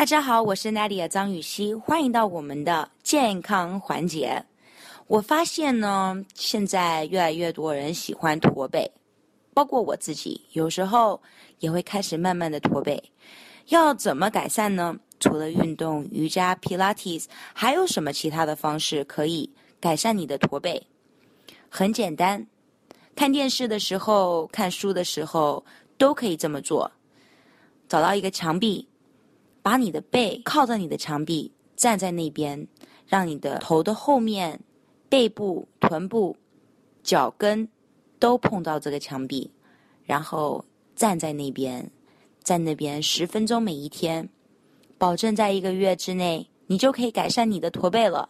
大家好，我是 Nadia 张雨绮，欢迎到我们的健康环节。我发现呢，现在越来越多人喜欢驼背，包括我自己，有时候也会开始慢慢的驼背。要怎么改善呢？除了运动、瑜伽、皮拉提，还有什么其他的方式可以改善你的驼背？很简单，看电视的时候、看书的时候都可以这么做。找到一个墙壁。把你的背靠在你的墙壁，站在那边，让你的头的后面、背部、臀部、脚跟都碰到这个墙壁，然后站在那边，在那边十分钟每一天，保证在一个月之内，你就可以改善你的驼背了。